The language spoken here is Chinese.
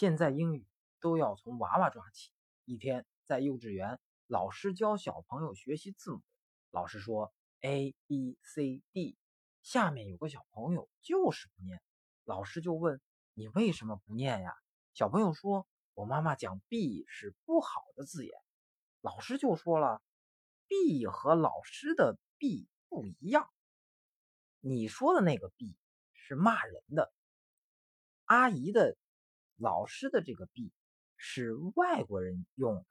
现在英语都要从娃娃抓起。一天在幼稚园，老师教小朋友学习字母。老师说 A B C D，下面有个小朋友就是不念。老师就问你为什么不念呀？小朋友说，我妈妈讲 B 是不好的字眼。老师就说了，B 和老师的 B 不一样。你说的那个 B 是骂人的，阿姨的。老师的这个币是外国人用的。